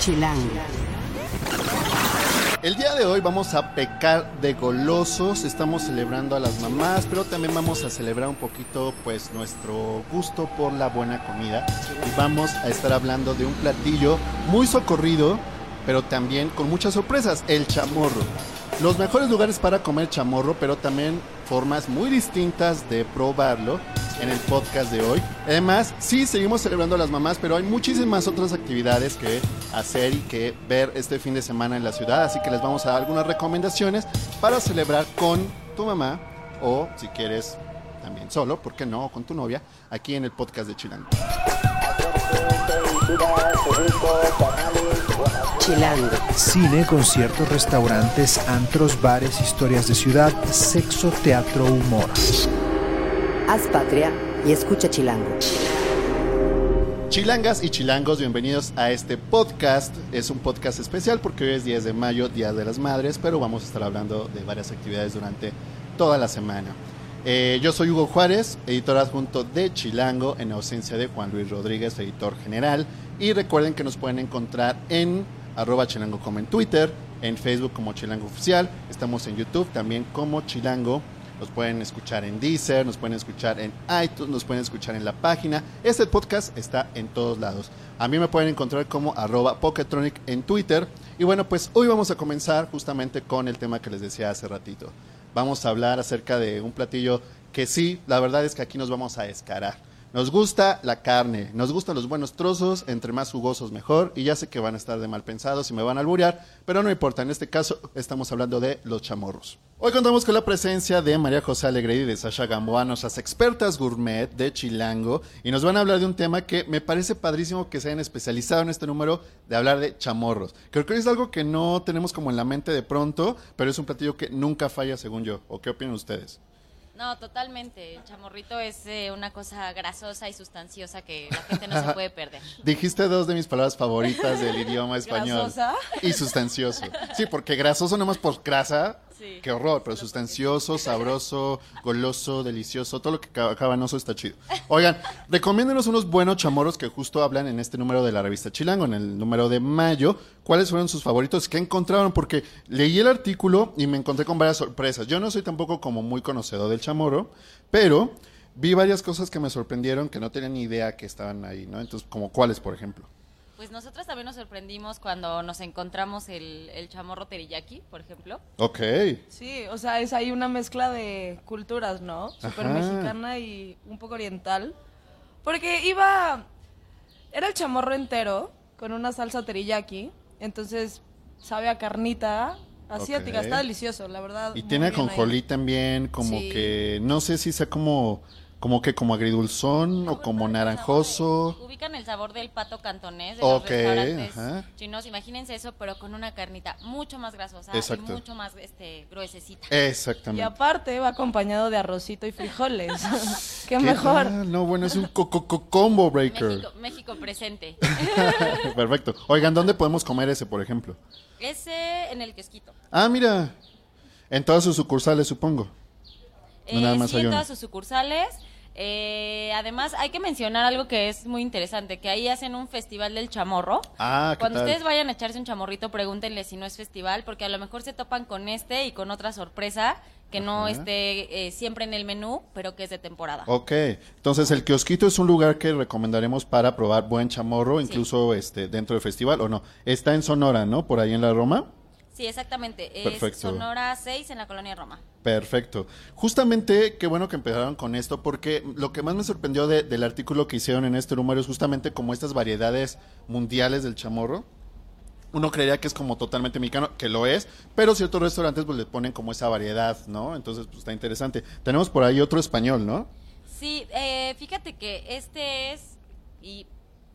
Chilango. El día de hoy vamos a pecar de golosos, estamos celebrando a las mamás, pero también vamos a celebrar un poquito pues nuestro gusto por la buena comida y vamos a estar hablando de un platillo muy socorrido, pero también con muchas sorpresas, el chamorro. Los mejores lugares para comer chamorro, pero también formas muy distintas de probarlo en el podcast de hoy. Además, sí, seguimos celebrando a las mamás, pero hay muchísimas otras actividades que hacer y que ver este fin de semana en la ciudad, así que les vamos a dar algunas recomendaciones para celebrar con tu mamá o si quieres también solo, ¿por qué no? Con tu novia, aquí en el podcast de Chilango. Chilango. Cine, conciertos, restaurantes, antros, bares, historias de ciudad, sexo, teatro, humor. Haz patria y escucha Chilango. Chilangas y chilangos, bienvenidos a este podcast. Es un podcast especial porque hoy es 10 de mayo, Día de las Madres, pero vamos a estar hablando de varias actividades durante toda la semana. Eh, yo soy Hugo Juárez, editor adjunto de Chilango, en ausencia de Juan Luis Rodríguez, editor general. Y recuerden que nos pueden encontrar en arroba chilango como en Twitter, en Facebook como Chilango Oficial, estamos en YouTube también como Chilango. Nos pueden escuchar en Deezer, nos pueden escuchar en iTunes, nos pueden escuchar en la página. Este podcast está en todos lados. A mí me pueden encontrar como arroba Poketronic en Twitter. Y bueno, pues hoy vamos a comenzar justamente con el tema que les decía hace ratito. Vamos a hablar acerca de un platillo que sí, la verdad es que aquí nos vamos a escarar. Nos gusta la carne, nos gustan los buenos trozos, entre más jugosos mejor, y ya sé que van a estar de mal pensados y me van a alburear, pero no importa, en este caso estamos hablando de los chamorros. Hoy contamos con la presencia de María José Alegre y de Sasha Gamboa, nuestras expertas gourmet de Chilango, y nos van a hablar de un tema que me parece padrísimo que se hayan especializado en este número de hablar de chamorros. Creo que es algo que no tenemos como en la mente de pronto, pero es un platillo que nunca falla según yo. ¿O qué opinan ustedes? No, totalmente. El chamorrito es eh, una cosa grasosa y sustanciosa que la gente no se puede perder. Dijiste dos de mis palabras favoritas del idioma español. ¿Grasosa? Y sustancioso. Sí, porque grasoso nomás por grasa. Qué horror, pero sustancioso, sabroso, goloso, delicioso, todo lo que ca- cabanoso está chido. Oigan, recomiéndenos unos buenos chamorros que justo hablan en este número de la revista Chilango, en el número de mayo. ¿Cuáles fueron sus favoritos? ¿Qué encontraron? Porque leí el artículo y me encontré con varias sorpresas. Yo no soy tampoco como muy conocedor del chamorro, pero vi varias cosas que me sorprendieron que no tenía ni idea que estaban ahí, ¿no? Entonces, como cuáles, por ejemplo. Pues nosotros también nos sorprendimos cuando nos encontramos el, el chamorro teriyaki, por ejemplo. Ok. Sí, o sea, es ahí una mezcla de culturas, ¿no? Súper mexicana y un poco oriental. Porque iba... Era el chamorro entero con una salsa teriyaki. Entonces sabe a carnita asiática. Ok. Está delicioso, la verdad. Y tiene bien ahí. ajonjolí también, como Sí. que, no sé si sea como, como que como agridulzón o como naranjoso. Ubican el sabor del pato cantonés de Ok, los restaurantes ajá. chinos. Imagínense eso, pero con una carnita mucho más grasosa Exacto. y mucho más este, gruesecita. Y Exactamente. aparte va acompañado de arrocito y frijoles. Qué, ¿Qué mejor. tal? No, bueno, es un co- co- co- combo breaker. México, México presente. Perfecto. Oigan, ¿dónde podemos comer ese, por ejemplo? Ese en el quesquito. Ah, mira. En todas sus sucursales, supongo. No, Eh, nada más sí, hay en todas sus sucursales. Eh, además, hay que mencionar algo que es muy interesante, que ahí hacen un festival del chamorro. Ah, ¿qué Cuando tal? ustedes vayan a echarse un chamorrito, pregúntenle si no es festival, porque a lo mejor se topan con este y con otra sorpresa que no esté eh, siempre en el menú, pero que es de temporada. Ok, entonces el kiosquito es un lugar que recomendaremos para probar buen chamorro, incluso este dentro del festival, ¿o no? Está en Sonora, ¿no? Por ahí en la Roma. Sí, exactamente. Es Perfecto. Sonora 6 en la colonia Roma. Perfecto. Justamente, qué bueno que empezaron con esto, porque lo que más me sorprendió de- del artículo que hicieron en este número es justamente como estas variedades mundiales del chamorro. Uno creería que es como totalmente mexicano, que lo es, pero ciertos restaurantes pues le ponen como esa variedad, ¿no? Entonces, pues está interesante. Tenemos por ahí otro español, ¿no? Sí, eh, fíjate que este es, y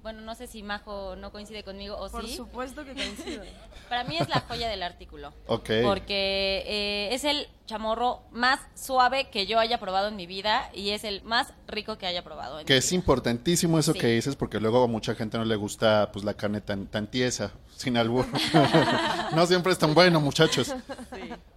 bueno, no sé si Majo no coincide conmigo o Por sí. supuesto que coincido. Para mí es la joya del artículo. Ok. Porque eh, es el chamorro más suave que yo haya probado en mi vida y es el más rico que haya probado. En Que mi es vida. importantísimo eso Sí. que dices, porque luego a mucha gente no le gusta pues la carne tan, tan tiesa, sin albur. no siempre es tan bueno, muchachos.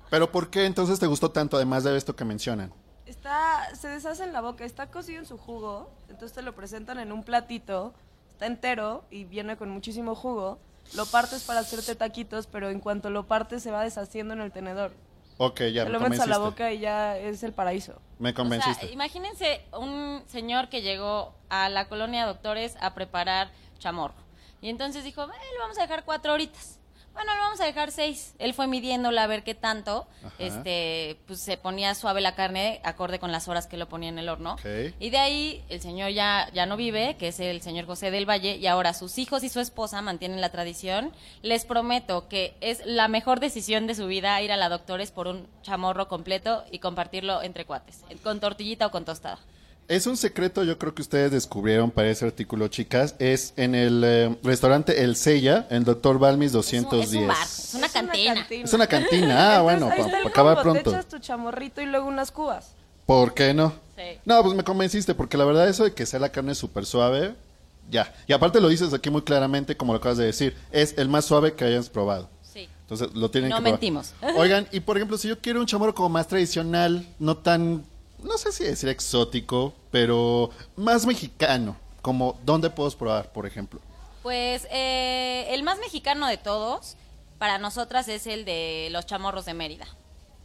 Pero ¿por qué entonces te gustó tanto, además de esto que mencionan? Está, se deshace en la boca, está cocido en su jugo, entonces te lo presentan en un platito, está entero y viene con muchísimo jugo. lo partes para hacerte taquitos, pero en cuanto lo partes se va deshaciendo en el tenedor. Ok, ya Te me lo metes a la boca y ya es el paraíso. Me O convenciste. sea, imagínense un señor que llegó a la colonia Doctores a preparar chamorro. Y entonces dijo, "Eh, le vamos a dejar cuatro horitas. Bueno, le vamos a dejar seis. Él fue midiéndola a ver qué tanto. Ajá. Este, pues se ponía suave la carne, acorde con las horas que lo ponía en el horno. Y de ahí el señor ya, ya no vive, que es el señor José del Valle, y ahora sus hijos y su esposa mantienen la tradición. Les prometo que es la mejor decisión de su vida ir a la Doctores por un chamorro completo y compartirlo entre cuates, con tortillita o con tostada. Es un secreto, yo creo que ustedes descubrieron para ese artículo, chicas. Es en el eh, restaurante El Sella, en Doctor Balmis Es un, 210. es un bar, es una cantina. Es una cantina. Ah, bueno, Entonces, para acabar pronto. Te echas tu chamorrito y luego unas cubas. ¿Por qué no? Sí. No, pues me convenciste, porque la verdad eso de que sea la carne súper suave, ya. Y aparte lo dices aquí muy claramente, como lo acabas de decir, es el más suave que hayas probado. Sí. Entonces lo tienen No que probar. mentimos. Oigan, y por ejemplo, si yo quiero un chamorro como más tradicional, no tan, no sé si decir exótico, pero más mexicano, como ¿dónde puedo probar, por ejemplo? Pues eh, el más mexicano de todos, para nosotras, es el de los chamorros de Mérida.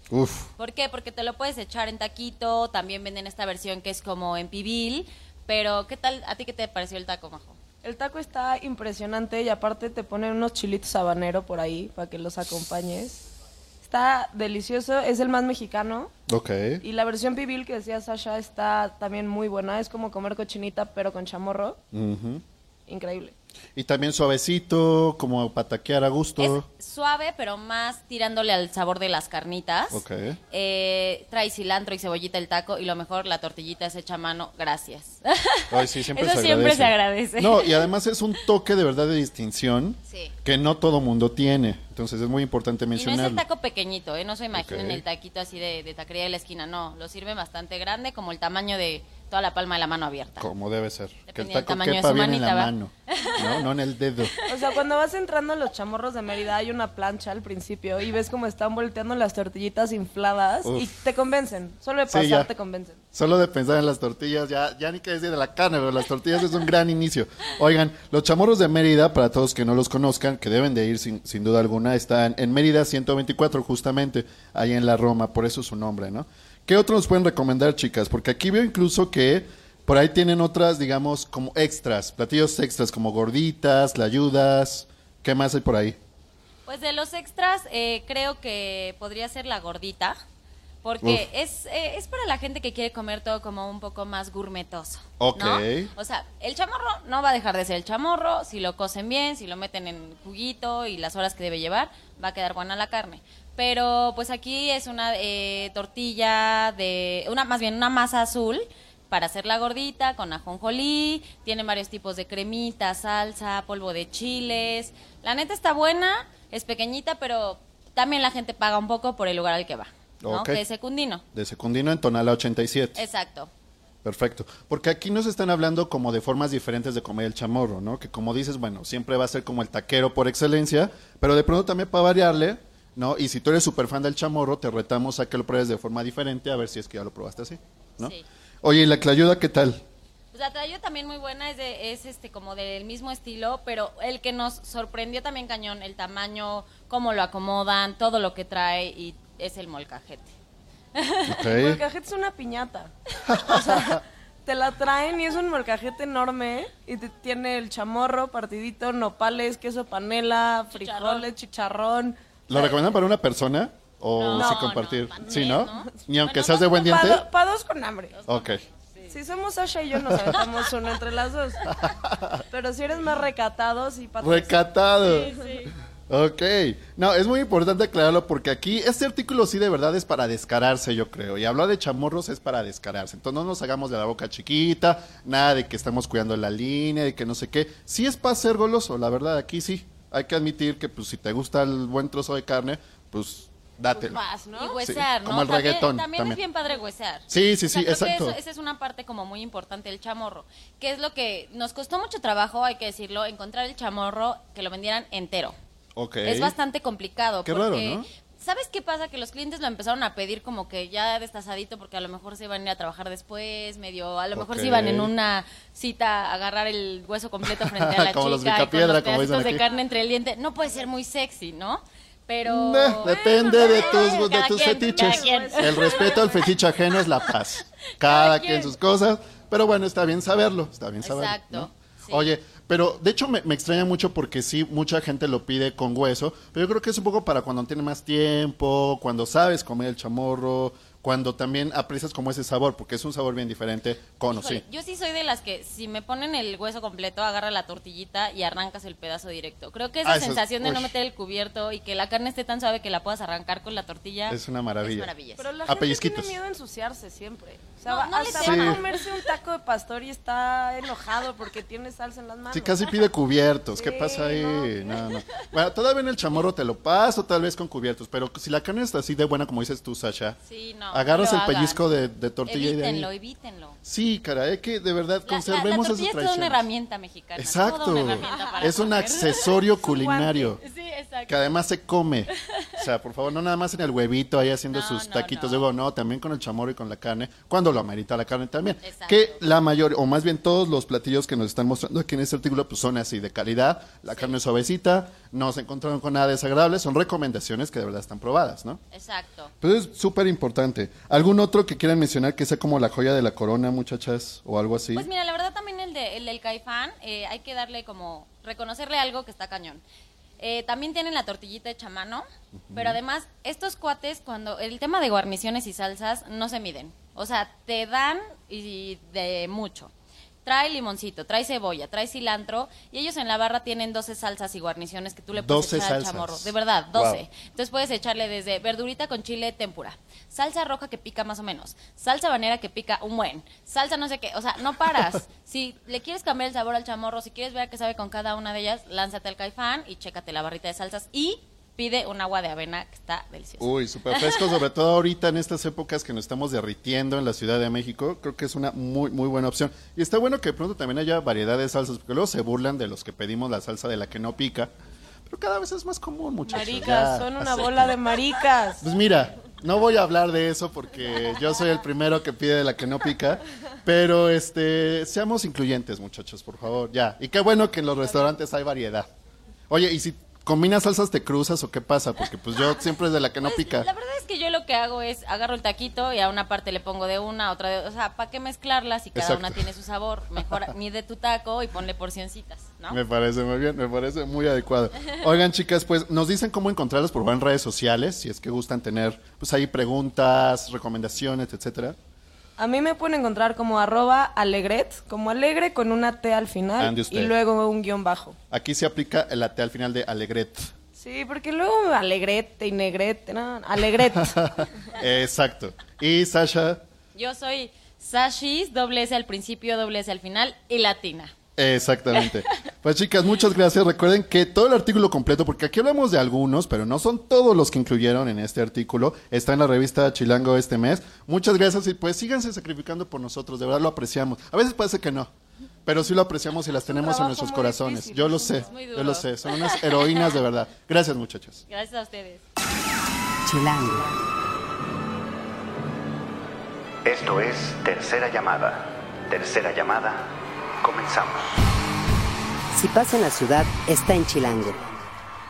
Uf, ¿Por qué? Porque te lo puedes echar en taquito, también venden esta versión que es como en pibil, pero ¿qué tal? ¿A ti qué te pareció el taco, Majo? El taco está impresionante y aparte te ponen unos chilitos habanero por ahí para que los acompañes. Está delicioso, es el más mexicano. ok. Y la versión pibil que decía Sasha está también muy buena. Es como comer cochinita pero con chamorro. Increíble. Y también suavecito, como para taquear a gusto. Es suave, pero más tirándole al sabor de las carnitas. Ok. Eh, trae cilantro y cebollita el taco y lo mejor, la tortillita es hecha a mano. Gracias. Ay, sí, siempre Eso se siempre se agradece. No, y además es un toque de verdad de distinción Sí. que no todo mundo tiene. Entonces es muy importante Y no es mencionarlo. el taco pequeñito, ¿eh? No se imaginen Ok. el taquito así de, de taquería de la esquina, no. Lo sirve bastante grande, como el tamaño de toda la palma de la mano abierta. Como debe ser. Que el taco tamaño de quepa su bien en la mano. No, no en el dedo. O sea, cuando vas entrando a los chamorros de Mérida hay una plancha al principio y ves cómo están volteando las tortillitas infladas y te convencen. Solo de pasar te convencen. Solo de pensar en las tortillas, ya, ya ni que decir de la carne, pero las tortillas es un gran inicio. Oigan, los chamorros de Mérida, para todos que no los conozcan, que deben de ir sin, sin duda alguna, están en Mérida 124 justamente, ahí en la Roma, por eso su nombre, ¿no? ¿Qué otros nos pueden recomendar, chicas? Porque aquí veo incluso que por ahí tienen otras, digamos, como extras, platillos extras como gorditas, layudas, ¿qué más hay por ahí? Pues de los extras, eh, creo que podría ser la gordita, porque es, eh, es para la gente que quiere comer todo como un poco más gourmetoso. Ok. ¿no? O sea, el chamorro no va a dejar de ser el chamorro, si lo cocen bien, si lo meten en juguito y las horas que debe llevar, va a quedar buena la carne. Pero pues aquí es una eh, tortilla de, una más bien una masa azul para hacer la gordita con ajonjolí, tiene varios tipos de cremita, salsa, polvo de chiles. La neta está buena, es pequeñita, pero también la gente paga un poco por el lugar al que va, ¿no? Ok. Que es secundino. De Secundino en Tonala 87. Exacto. Perfecto. Porque aquí nos están hablando como de formas diferentes de comer el chamorro, ¿no? Que como dices, bueno, siempre va a ser como el taquero por excelencia, pero de pronto también para variarle, ¿no? Y si tú eres súper fan del chamorro, te retamos a que lo pruebes de forma diferente, a ver si es que ya lo probaste así, ¿no? Sí. Oye, ¿y la clayuda qué tal? Pues la trayó también muy buena, es, de, es este como del mismo estilo, pero el que nos sorprendió también cañón, el tamaño, cómo lo acomodan, todo lo que trae y es el molcajete. El Ok. molcajete es una piñata. O sea, te la traen y es un molcajete enorme y te- tiene el chamorro, partidito, nopales, queso panela, frijoles, chicharrón. ¿Lo recomiendan para una persona o No, sí no, compartir? para sí, ¿no? ¿no? Ni aunque Bueno, seas de buen diente. Para dos con hambre. Ok. Si somos Sasha y yo, nos aventamos uno entre las dos. Pero si eres más recatado, sí, para. Recatado. Ok. No, es muy importante aclararlo porque aquí este artículo sí de verdad es para descararse, yo creo. Y hablar de chamorros es para descararse. Entonces no nos hagamos de la boca chiquita, nada de que estamos cuidando la línea, de que no sé qué. Sí es para ser goloso, la verdad, aquí sí. Hay que admitir que pues si te gusta el buen trozo de carne, pues dátelo. ¿no? Y huesear, Sí, ¿no? como el también, reggaetón, También, también. es bien padre huesear. Sí, sí, O sea, sí, creo que exacto. eso- esa es una parte como muy importante del chamorro, que es lo que nos costó mucho trabajo, hay que decirlo, encontrar el chamorro que lo vendieran entero. Ok. Es bastante complicado. Qué porque raro, ¿no? ¿Sabes qué pasa? Que los clientes lo empezaron a pedir como que ya destazadito porque a lo mejor se iban a ir a trabajar después, medio, a lo mejor se iban en una cita a agarrar el hueso completo frente a la Como los chica y con los como dicen de carne entre el diente. No puede ser muy sexy, ¿no? Pero... Nah, depende de tus, de tus quien, fetiches. El respeto al fetiche ajeno es la paz. Cada Cada quien quien. sus cosas. Pero bueno, está bien saberlo. Está bien saberlo. Exacto, ¿no? sí. Oye, pero de hecho me, me extraña mucho porque sí, mucha gente lo pide con hueso. Pero yo creo que es un poco para cuando tiene más tiempo, cuando sabes comer el chamorro, cuando también aprecias como ese sabor, porque es un sabor bien diferente con o sí. Yo sí soy de las que si me ponen el hueso completo, agarra la tortillita y arrancas el pedazo directo. Creo que esa Ah, eso es- sensación de no uy. meter el cubierto y que la carne esté tan suave que la puedas arrancar con la tortilla Es una maravilla. Es maravilloso. Pero la A gente pellizquitos. tiene miedo a ensuciarse siempre. O sea, No, no le hasta temas. va a comerse un taco de pastor y está enojado porque tiene salsa en las manos. Sí, casi pide cubiertos. ¿Qué Sí, pasa ahí? no. No, no. Bueno, todavía en el chamorro te lo paso, tal vez con cubiertos. Pero si la carne está así de buena, como dices tú, Sasha, Sí, no, agarras el pellizco de, de tortilla y de Evítenlo, ahí. evítenlo. Sí, caray, que de verdad La, la, conservemos la tortilla esas es una herramienta mexicana. Exacto. toda una herramienta para Es un accesorio culinario. Sí, exacto. Que además se come. O sea, por favor, no nada más en el huevito ahí haciendo No, sus taquitos no. de huevo, no, también con el chamorro y con la carne, cuando lo amerita la carne también. Exacto. Que la mayor, o más bien todos los platillos que nos están mostrando aquí en este artículo, pues son así de calidad, la carne es suavecita, no se encontraron con nada desagradable, son recomendaciones que de verdad están probadas, ¿no? Exacto. Pero es súper importante. ¿Algún otro que quieran mencionar que sea como la joya de la corona, muchachas, o algo así? Pues mira, la verdad también el, de, el del caifán, eh, hay que darle como, reconocerle algo que está cañón. Eh, también tienen la tortillita hecha a mano, pero además estos cuates, cuando el tema de guarniciones y salsas no se miden. O sea, te dan y de mucho. Trae limoncito, trae cebolla, trae cilantro y ellos en la barra tienen 12 salsas y guarniciones que tú le puedes 12 echar al chamorro. De verdad, 12. Wow. Entonces puedes echarle desde verdurita con chile tempura, salsa roja que pica más o menos, salsa banera que pica un buen, salsa no sé qué, o sea, no paras. si le quieres cambiar el sabor al chamorro, si quieres ver qué sabe con cada una de ellas, lánzate al caifán y chécate la barrita de salsas y pide un agua de avena que está deliciosa. Uy, súper fresco, sobre todo ahorita en estas épocas que nos estamos derritiendo en la Ciudad de México, creo que es una muy, muy buena opción. Y está bueno que de pronto también haya variedad de salsas, porque luego se burlan de los que pedimos la salsa de la que no pica, pero cada vez es más común, muchachos. Maricas, ya. son una bola de maricas. Pues mira, no voy a hablar de eso porque yo soy el primero que pide de la que no pica, pero este, seamos incluyentes, muchachos, por favor, ya. Y qué bueno que en los restaurantes hay variedad. Oye, ¿y si combinas salsas te cruzas o qué pasa? Porque pues yo siempre es de la que no Pues, pica. La verdad es que yo lo que hago es agarro el taquito y a una parte le pongo de una, a otra de O sea, ¿para qué mezclarlas si cada Exacto. una tiene su sabor? Mejor mide tu taco y ponle porcioncitas, ¿no? Me parece muy bien, me parece muy adecuado. Oigan, chicas, pues nos dicen cómo encontrarlos por en redes sociales, si es que gustan tener pues ahí preguntas, recomendaciones, etcétera. A mí me pueden encontrar como arroba alegret, como alegre con una T al final y luego un guion bajo. Aquí se aplica el T al final de Alegret. Sí, porque luego alegrete y negrete, no, alegret. Exacto. Y Sasha, Yo soy Sashis, doble S al principio, doble S al final y latina. Exactamente. Pues chicas, muchas gracias. Recuerden que todo el artículo completo, porque aquí hablamos de algunos, pero no son todos los que incluyeron en este artículo, está en la revista Chilango este mes. Muchas gracias y pues síganse sacrificando por nosotros, de verdad lo apreciamos. A veces parece que no, pero sí lo apreciamos y las tenemos en nuestros corazones. difícil. Yo lo sé, yo lo sé. Son unas heroínas de verdad. Gracias muchachos. Gracias a ustedes. Chilango. Esto es Tercera Llamada. Tercera Llamada. Comenzamos. Si pasa en la ciudad, está en Chilango.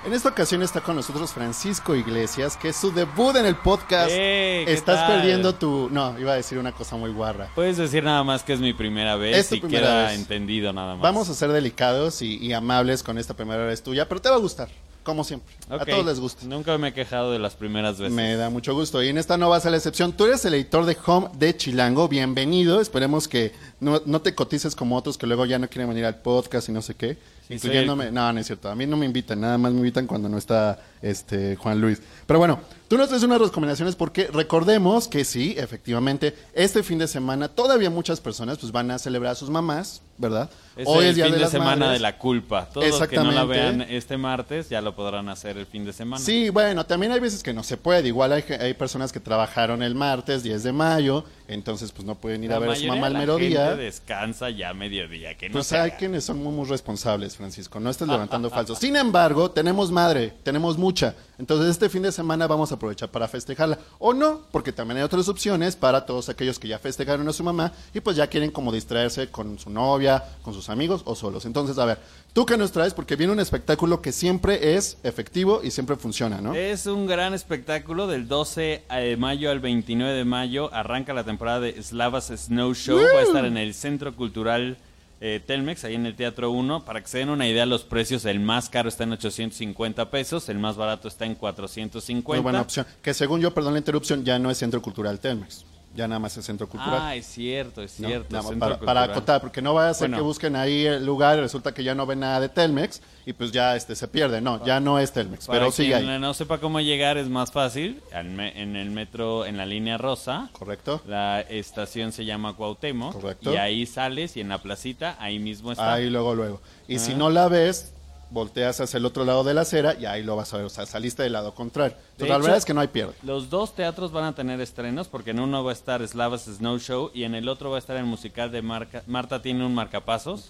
En esta ocasión está con nosotros Francisco Iglesias, que es su debut en el podcast. ¿qué Estás tal? perdiendo tu... No, iba a decir una cosa muy guarra. Puedes decir nada más que es mi primera vez Es tu y primera queda vez. entendido nada más. Vamos a ser delicados y, y amables con esta primera vez tuya, pero te va a gustar, como siempre. A todos les gusta. Nunca me he quejado de las primeras veces. Me da mucho gusto. Y en esta no va a ser la excepción. Tú eres el editor de Home de Chilango. Bienvenido. Esperemos que no, no te cotices como otros que luego ya no quieren venir al podcast y no sé qué. Sí, incluyéndome. No, no es cierto. A mí no me invitan. Nada más me invitan cuando no está este Juan Luis. Pero bueno, tú nos traes unas recomendaciones porque recordemos que sí, efectivamente, este fin de semana todavía muchas personas pues van a celebrar a sus mamás, ¿verdad? Es Hoy el es Día fin de, las semana Madres. de la culpa. Todos los que no la Exactamente. vean este martes ya lo podrán hacer el fin de semana. Sí, bueno, también hay veces que no se puede. Igual hay, hay personas que trabajaron el martes, 10 de mayo, entonces pues no pueden ir La a ver a su mamá al mediodía. gente descansa ya a mediodía. Que no Pues hay haga. quienes son muy, muy responsables, Francisco. No estés levantando falsos. Sin embargo, tenemos madre, tenemos mucha. Entonces este fin de semana vamos a aprovechar para festejarla. O no, porque también hay otras opciones para todos aquellos que ya festejaron a su mamá y pues ya quieren como distraerse con su novia, con sus amigos o solos. Entonces, a ver, ¿tú qué nos traes? Porque viene un espectáculo que siempre es efectivo y siempre funciona, ¿no? Es un gran espectáculo del 12 de mayo al 29 de mayo. Arranca la temporada de Slavas Snow Show. Va a estar en el Centro Cultural eh, Telmex, ahí en el Teatro 1. Para que se den una idea, los precios, el más caro está en 850 pesos, el más barato está en 450. Muy buena opción. Que según yo, perdón la interrupción, ya no es Centro Cultural Telmex ya nada más el centro cultural. Ah, es cierto, es cierto. para, acotar, porque no vaya a ser que busquen ahí el lugar y resulta que ya no ven nada de Telmex y pues ya este se pierde. No, ya no es Telmex, pero sigue ahí. no sepa cómo llegar es más fácil. En el metro, en la línea rosa. Correcto. La estación se llama Cuauhtémoc. Correcto. Y ahí sales y en la placita, ahí mismo está. Ahí luego, luego. Y si no la ves, volteas hacia el otro lado de la acera y ahí lo vas a ver. O sea, saliste del lado contrario. la verdad es que no hay pierde. Los dos teatros van a tener estrenos porque en uno va a estar Slavas Snow Show y en el otro va a estar el musical de Marca, Marta tiene un marcapasos.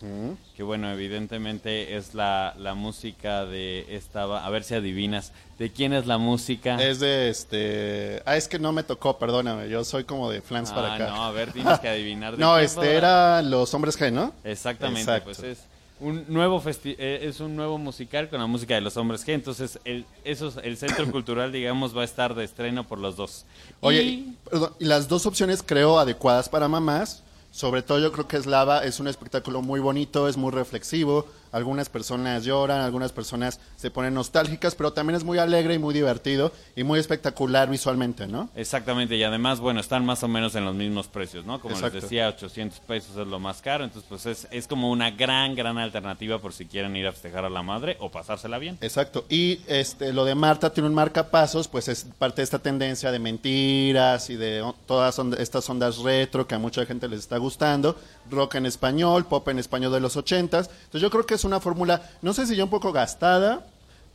Que bueno, evidentemente es la, la música de esta. A ver si adivinas. ¿De quién es la música? Es de este. Ah, es que no me tocó, perdóname. Yo soy como de flanks para ah, acá. No, a ver, tienes que adivinar. no, este era Los Hombres G, ¿no? Exactamente, pues es un nuevo eh, es un nuevo musical con la música de los hombres G, entonces el, eso, el centro cultural, digamos, va a estar de estreno por los dos. Oye, y... y las dos opciones creo adecuadas para mamás, sobre todo yo creo que Slava es un espectáculo muy bonito, es muy reflexivo, algunas personas lloran, algunas personas se ponen nostálgicas, pero también es muy alegre y muy divertido y muy espectacular visualmente, ¿no? Exactamente, y además, bueno, están más o menos en los mismos precios, ¿no? Como les decía, 800 pesos es lo más caro, entonces pues es, es como una gran, gran alternativa por si quieren ir a festejar a la madre o pasársela bien. Exacto, y este lo de Marta tiene un marcapasos, pues es parte de esta tendencia de mentiras y de todas estas ondas retro que a mucha gente les está gustando, rock en español, pop en español de los ochentas, entonces yo creo que es una fórmula, no sé si ya un poco gastada,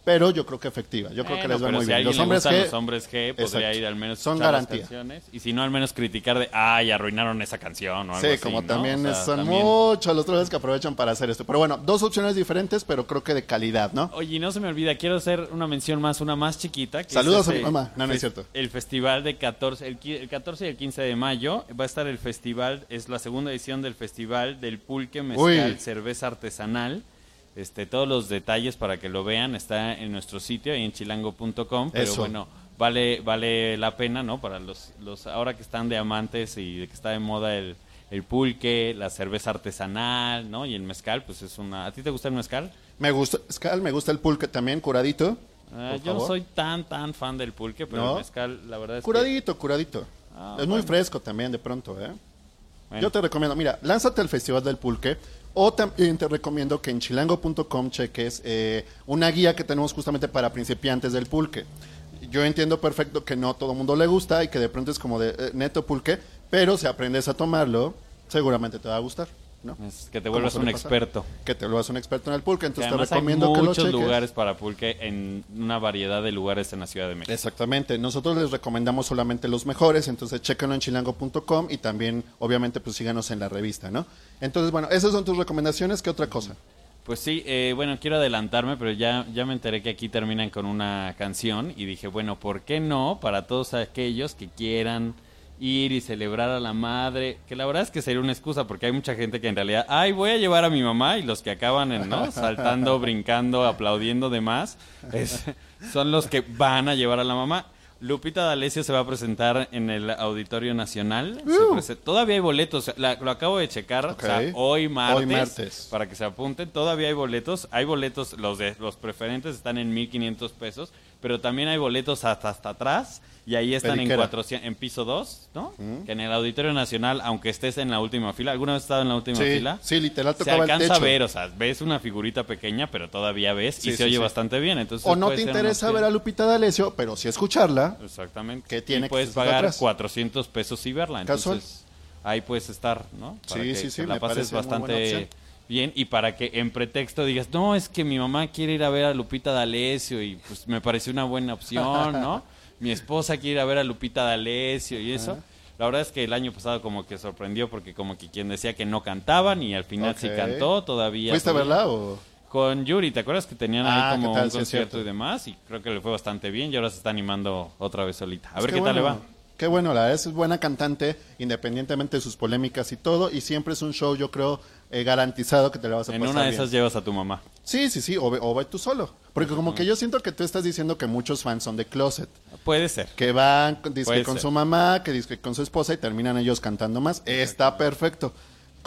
pero yo creo que efectiva. Yo creo que les va muy bien. los hombres, G, los hombres G podría ir al menos son garantía. Y si no, al menos criticar de, ay, arruinaron esa canción o algo Sí, como también son muchos los otros que aprovechan para hacer esto. Pero bueno, dos opciones diferentes, pero creo que de calidad, ¿no? Oye, no se me olvida, quiero hacer una mención más, una más chiquita. Saludos a mi mamá. No, no es cierto. El festival de 14, el, 14 y el 15 de mayo va a estar el festival, es la segunda edición del festival del pulque mezcal cerveza artesanal. Este, todos los detalles para que lo vean está en nuestro sitio en chilango.com, pero bueno, vale vale la pena, ¿no? Para los los ahora que están de amantes y de que está de moda el el pulque, la cerveza artesanal, ¿no? Y el mezcal, pues es una ¿A ti te gusta el mezcal? Me gusta mezcal, me gusta el pulque también curadito. Ah, yo no soy tan tan fan del pulque, pero el mezcal la verdad es curadito, curadito. Ah, es muy fresco también de pronto, ¿eh? Yo te recomiendo, mira, lánzate al Festival del Pulque o también te recomiendo que en chilango.com cheques eh, una guía que tenemos justamente para principiantes del pulque. Yo entiendo perfecto que no todo el mundo le gusta y que de pronto es como de eh, neto pulque, pero si aprendes a tomarlo, seguramente te va a gustar. ¿No? que te vuelvas un experto. Que te vuelvas un experto en el pulque. Entonces te recomiendo que lo cheques. muchos lugares para pulque en una variedad de lugares en la Ciudad de México. Exactamente. Nosotros les recomendamos solamente los mejores, entonces chequenlo en chilango.com y también, obviamente, pues síganos en la revista, ¿no? Entonces, bueno, esas son tus recomendaciones. ¿Qué otra cosa? Pues sí, eh, bueno, quiero adelantarme, pero ya, ya me enteré que aquí terminan con una canción y dije, bueno, ¿por qué no? Para todos aquellos que quieran ir y celebrar a la madre, que la verdad es que sería una excusa porque hay mucha gente que en realidad, ay, voy a llevar a mi mamá y los que acaban en, ¿no? saltando, brincando, aplaudiendo demás, es, son los que van a llevar a la mamá. Lupita D'Alessio se va a presentar en el Auditorio Nacional. Uh. todavía hay boletos, lo acabo de checar, hoy, martes, para que se apunten. Todavía hay boletos, hay boletos, los de los preferentes están en 1500 pesos, pero también hay boletos hasta hasta atrás y ahí están en, 400, en piso 2, ¿no? Que en el Auditorio Nacional, aunque estés en la última fila, ¿alguna vez has estado en la última fila? Sí, literal Se alcanza a ver, o sea, ves una figurita pequeña, pero todavía ves y se oye bastante bien. Entonces o no te interesa ver a Lupita D'Alessio, pero sí escucharla. Exactamente. Que tiene y puedes pagar 400 pesos y verla. Entonces, ahí puedes estar, ¿no? Para sí, sí, sí. La pases bastante bien y para que en pretexto digas, no, es que mi mamá quiere ir a ver a Lupita D'Alessio y pues me pareció una buena opción, ¿no? mi esposa quiere ir a ver a Lupita D'Alessio y eso. La verdad es que el año pasado como que sorprendió porque como que quien decía que no cantaban y al final sí cantó todavía. ¿Fuiste a verla o...? Con Yuri, ¿te acuerdas que tenían Ah, ahí como ¿qué tal? un Sí, concierto cierto. y demás? Y creo que le fue bastante bien y ahora se está animando otra vez solita. A ver qué, tal le va. Qué bueno, la verdad es buena cantante, independientemente de sus polémicas y todo, y siempre es un show, yo creo, eh, garantizado que te la vas a En pasar una de bien. esas llevas a tu mamá. Sí, sí, sí, o, ve- o ve tú solo. Porque como que yo siento que tú estás diciendo que muchos fans son de Closet, Puede ser. que van con- ser. su mamá, que con su esposa y terminan ellos cantando más. Está perfecto.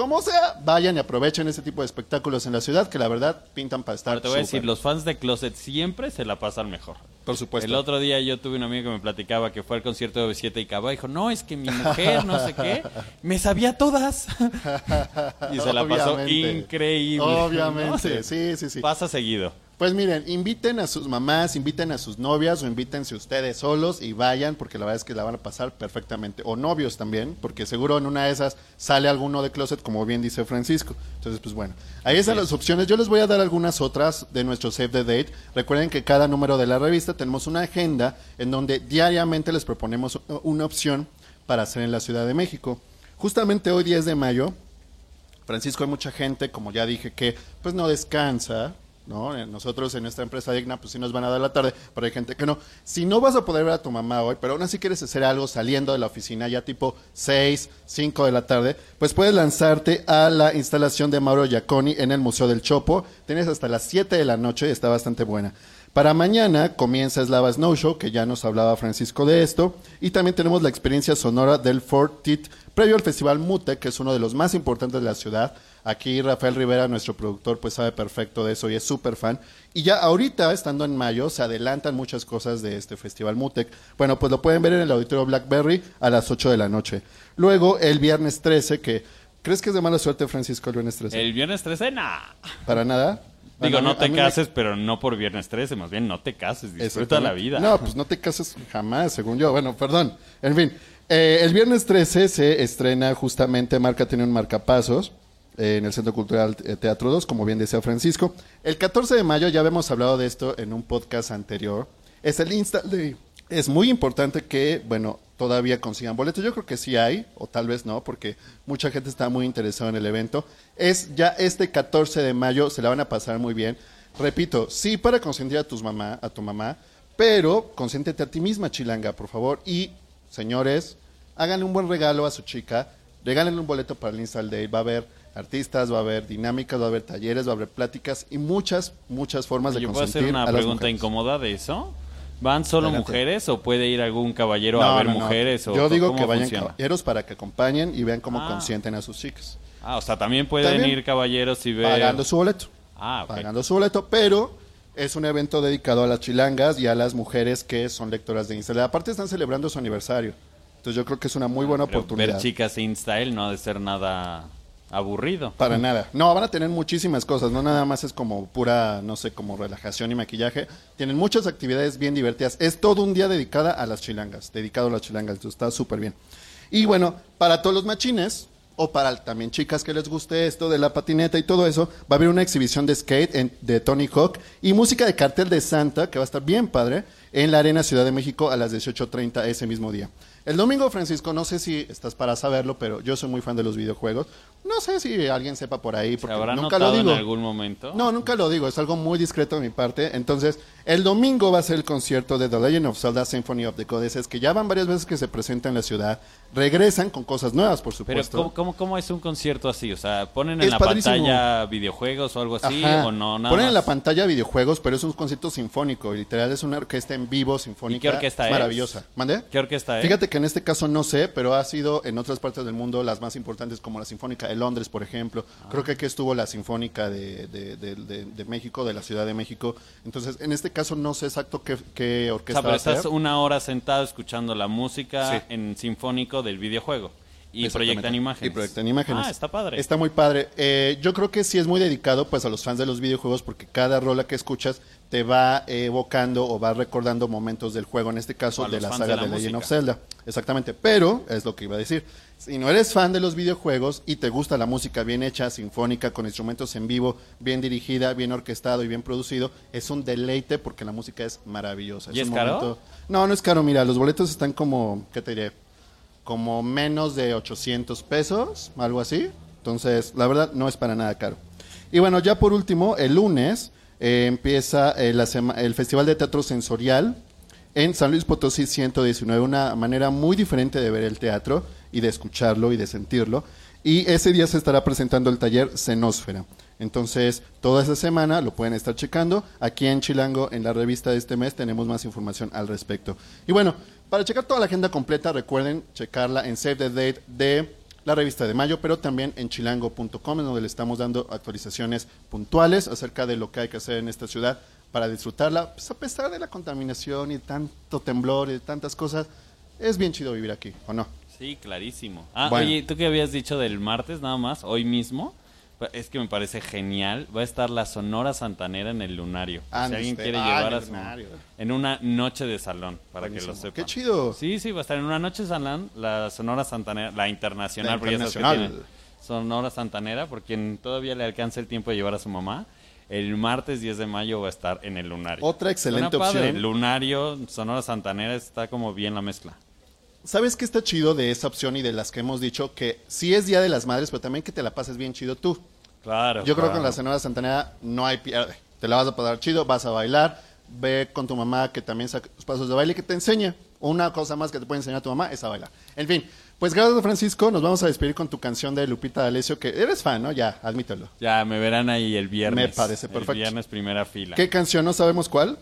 Como sea, vayan y aprovechen ese tipo de espectáculos en la ciudad, que la verdad pintan para estar Ahora te voy a decir, los fans de Closet siempre se la pasan mejor. Por supuesto. El otro día yo tuve un amigo que me platicaba que fue al concierto de B7 y Cava y dijo, no, es que mi mujer, no sé qué, me sabía todas. y se la pasó Obviamente. increíble. Obviamente, ¿no? sí, sí, sí. Pasa seguido. Pues miren, inviten a sus mamás, inviten a sus novias o invítense ustedes solos y vayan porque la verdad es que la van a pasar perfectamente. O novios también, porque seguro en una de esas sale alguno de closet, como bien dice Francisco. Entonces, pues bueno, ahí están las opciones. Yo les voy a dar algunas otras de nuestro Save the Date. Recuerden que cada número de la revista tenemos una agenda en donde diariamente les proponemos una opción para hacer en la Ciudad de México. Justamente hoy 10 de mayo Francisco, hay mucha gente, como ya dije, que pues no descansa, ¿no? Eh, Nosotros en nuestra empresa digna, pues sí nos van a dar la tarde, pero hay gente que no. Si no vas a poder ver a tu mamá hoy, pero aún así quieres hacer algo saliendo de la oficina ya tipo 6, 5 de la tarde, pues puedes lanzarte a la instalación de Mauro Giaconi en el Museo del Chopo. Tienes hasta las 7 de la noche, está bastante buena. Para mañana comienza Slava Snow Show, que ya nos hablaba Francisco de esto, y también tenemos la experiencia sonora del Fort Tit, previo al Festival Mute, que es uno de los más importantes de la ciudad. Aquí Rafael Rivera, nuestro productor, pues sabe perfecto de eso y es súper fan. Y ya ahorita, estando en mayo, se adelantan muchas cosas de este Festival Mutec. Bueno, pues lo pueden ver en el Auditorio Blackberry a las 8 de la noche. Luego, el viernes 13, que... ¿Crees que es de mala suerte, Francisco, el viernes 13? El viernes 13, nah. ¿Para nada? Digo, Bueno, no te me- cases, pero no por viernes 13, más bien no te cases, disfruta la vida. No, pues no te cases jamás, según yo. Bueno, perdón. En fin, eh, el viernes 13 se estrena justamente Marca tiene un marcapasos eh, en el Centro Cultural eh, Teatro 2, como bien decía Francisco. El 14 de mayo, ya habíamos hablado de esto en un podcast anterior, es el Insta Day. Es muy importante que, bueno, todavía consigan boletos. Yo creo que sí hay, o tal vez no, porque mucha gente está muy interesada en el evento. Es ya este 14 de mayo, se la van a pasar muy bien. Repito, sí para consentir a tus mamá, a tu mamá, pero consiéntete a ti misma, chilanga, por favor. Y, señores, háganle un buen regalo a su chica, regálenle un boleto para el Install Day. Va a haber artistas, va a haber dinámicas, va a haber talleres, va a haber pláticas y muchas, muchas formas de Yo puedo hacer una a pregunta incómoda de eso. ¿Van solo Adelante. mujeres o puede ir algún caballero a ver no, no. mujeres? O Yo digo que vayan funciona? caballeros para que acompañen y vean cómo Ah. consienten a sus chicas. Ah, o sea, también pueden También. ir caballeros y ver... Pagando su boleto. Ah, ok. Pagando su boleto, pero es un evento dedicado a las chilangas y a las mujeres que son lectoras de Instagram. Aparte están celebrando su aniversario. Entonces yo creo que es una muy buena Pero oportunidad. Ver chicas in style no ha de ser nada aburrido. Para nada. No, van a tener muchísimas cosas. No nada más es como pura, no sé, como relajación y maquillaje. Tienen muchas actividades bien divertidas. Es todo un día dedicada a las chilangas. Dedicado a las chilangas. Entonces está súper bien. Y bueno, para todos los machines, o para también chicas que les guste esto de la patineta y todo eso, va a haber una exhibición de skate en- de Tony Hawk y música de cartel de Santa, que va a estar bien padre, en la Arena Ciudad de México a las 18.30 ese mismo día. El domingo, Francisco, no sé si estás para saberlo, pero yo soy muy fan de los videojuegos. No sé si alguien sepa por ahí, ¿Se porque habrá nunca lo notado en digo. algún momento? No, nunca lo digo, es algo muy discreto de mi parte. Entonces, el domingo va a ser el concierto de The Legend of Zelda Symphony of the Goddesses, que ya van varias veces que se presenta en la ciudad. Regresan con cosas nuevas, por Pero supuesto. ¿cómo, cómo, cómo es un concierto así? O sea, ¿ponen en Es la padrísimo. pantalla videojuegos o algo así? Ajá. ¿O no? Nada Ponen en la pantalla videojuegos, pero es un concierto sinfónico. Literal, es una orquesta en vivo sinfónica. ¿Y qué orquesta es? Maravillosa. ¿Mande? ¿Qué orquesta es? Fíjate que en este caso no sé, pero ha sido en otras partes del mundo las más importantes, como la Sinfónica de Londres, por ejemplo. Creo que aquí estuvo la Sinfónica de, de- de- México, de la Ciudad de México. Entonces, en este caso no sé exacto qué, qué O orquesta sea, pero estás una hora sentado escuchando la música Sí. en sinfónico del videojuego. Y proyectan imágenes. Y proyectan imágenes. Ah, está padre. Está muy padre. Eh, yo creo que sí es muy dedicado pues a los fans de los videojuegos porque cada rola que escuchas te va evocando o va recordando momentos del juego, en este caso de la saga de Legend of. Zelda. Exactamente. Pero, es lo que iba a decir, si no eres fan de los videojuegos y te gusta la música bien hecha, sinfónica, con instrumentos en vivo, bien dirigida, bien orquestado y bien producido, es un deleite porque la música es maravillosa. ¿Y es un caro? No, no es caro. Mira, los boletos están como, ¿qué te diré? como menos de 800 pesos, algo así. Entonces, la verdad, no es para nada caro. Y bueno, ya por último, el lunes eh, empieza eh, el Festival de Teatro Sensorial en San Luis Potosí 119, una manera muy diferente de ver el teatro y de escucharlo y de sentirlo. Y ese día se estará presentando el taller Cenósfera. Entonces, toda esa semana lo pueden estar checando. Aquí en Chilango, en la revista de este mes, tenemos más información al respecto. Y bueno, para checar toda la agenda completa, recuerden checarla en Save the Date de la revista de mayo, pero también en chilango.com, en donde le estamos dando actualizaciones puntuales acerca de lo que hay que hacer en esta ciudad para disfrutarla. Pues a pesar de la contaminación y de tanto temblor y de tantas cosas, es bien chido vivir aquí, ¿o no? Sí, clarísimo. Ah, Bueno. oye, tú que habías dicho del martes nada más, hoy mismo, es que me parece genial. Va a estar la Sonora Santanera en el Lunario. Ah, si alguien usted- quiere ah, llevar a su Lunario. en una noche de salón, para que lo sepan. ¡Qué chido! Sí, sí, va a estar en una noche de salón, la Sonora Santanera, la internacional, La porque ya sabes que internacional. tiene Sonora Santanera, por quien todavía le alcanza el tiempo de llevar a su mamá. El martes 10 de mayo va a estar en el Lunario. Otra excelente Suena padre. opción. Lunario, Sonora Santanera, está como bien la mezcla. ¿Sabes qué está chido de esa opción y de las que hemos dicho? Que sí es Día de las Madres, pero también que te la pases bien chido tú. Claro. Yo creo que en la Sonora Santanera no hay pierde. Te la vas a pasar chido, vas a bailar, ve con tu mamá que también saque tus pasos de baile y que te enseñe. Una cosa más que te puede enseñar tu mamá es a bailar. En fin, pues gracias Francisco, nos vamos a despedir con tu canción de Lupita D'Alessio, que eres fan, ¿no? Ya, admítelo. Ya, me verán ahí el viernes. Me parece perfecto. El viernes primera fila. ¿Qué canción? ¿No sabemos cuál?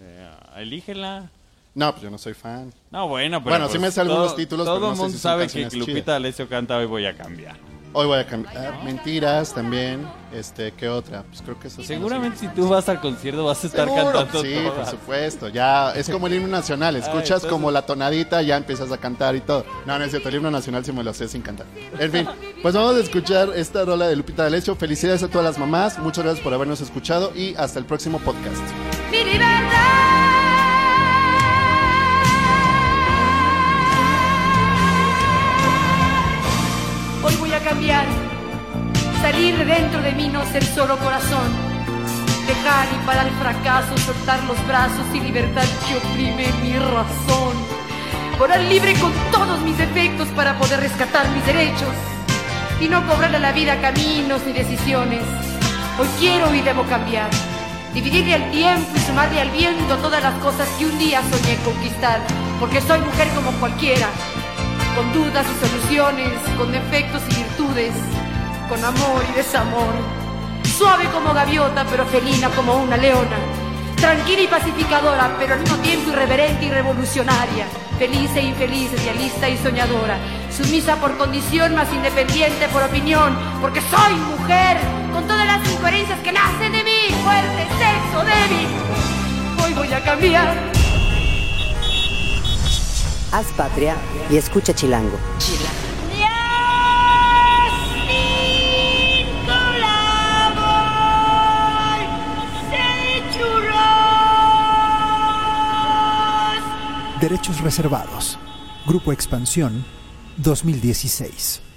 Eh, elígela. No, pues yo no soy fan. No, bueno, pero Bueno, pues, sí me sé algunos títulos, Todo no el sé mundo si sabe que Lupita. D'Alessio canta Hoy voy a cambiar. Hoy voy a cambiar. Ah, mentiras también. Este, ¿qué otra? Pues creo que eso Seguramente si tú vas al concierto vas a estar Seguro, cantando Sí, por supuesto. Ya es como el himno nacional. Escuchas entonces- como la tonadita, ya empiezas a cantar y todo. No, no es cierto. El himno nacional sí me lo sé sin cantar. En fin, pues vamos a escuchar esta rola de Lupita D'Alessio. Felicidades a todas las mamás. Muchas gracias por habernos escuchado y hasta el próximo podcast. De dentro de mí, no ser solo corazón, dejar y parar el fracaso, soltar los brazos y libertad que oprime mi razón, volar libre con todos mis defectos para poder rescatar mis derechos y no cobrarle a la vida caminos ni decisiones. Hoy quiero y debo cambiar. Dividirle el tiempo y sumarle al viento todas las cosas que un día soñé conquistar. Porque soy mujer como cualquiera, con dudas y soluciones, con defectos y virtudes, con amor y desamor. Suave como gaviota, pero felina como una leona. Tranquila y pacificadora, pero al mismo tiempo irreverente y revolucionaria. Feliz e infeliz, idealista y soñadora. Sumisa por condición, más independiente por opinión. Porque soy mujer, con todas las incoherencias que nacen de mí. Fuerte, sexo, débil. Hoy voy a cambiar. Haz patria y escucha Chilango. Derechos reservados. Grupo Expansión 2016.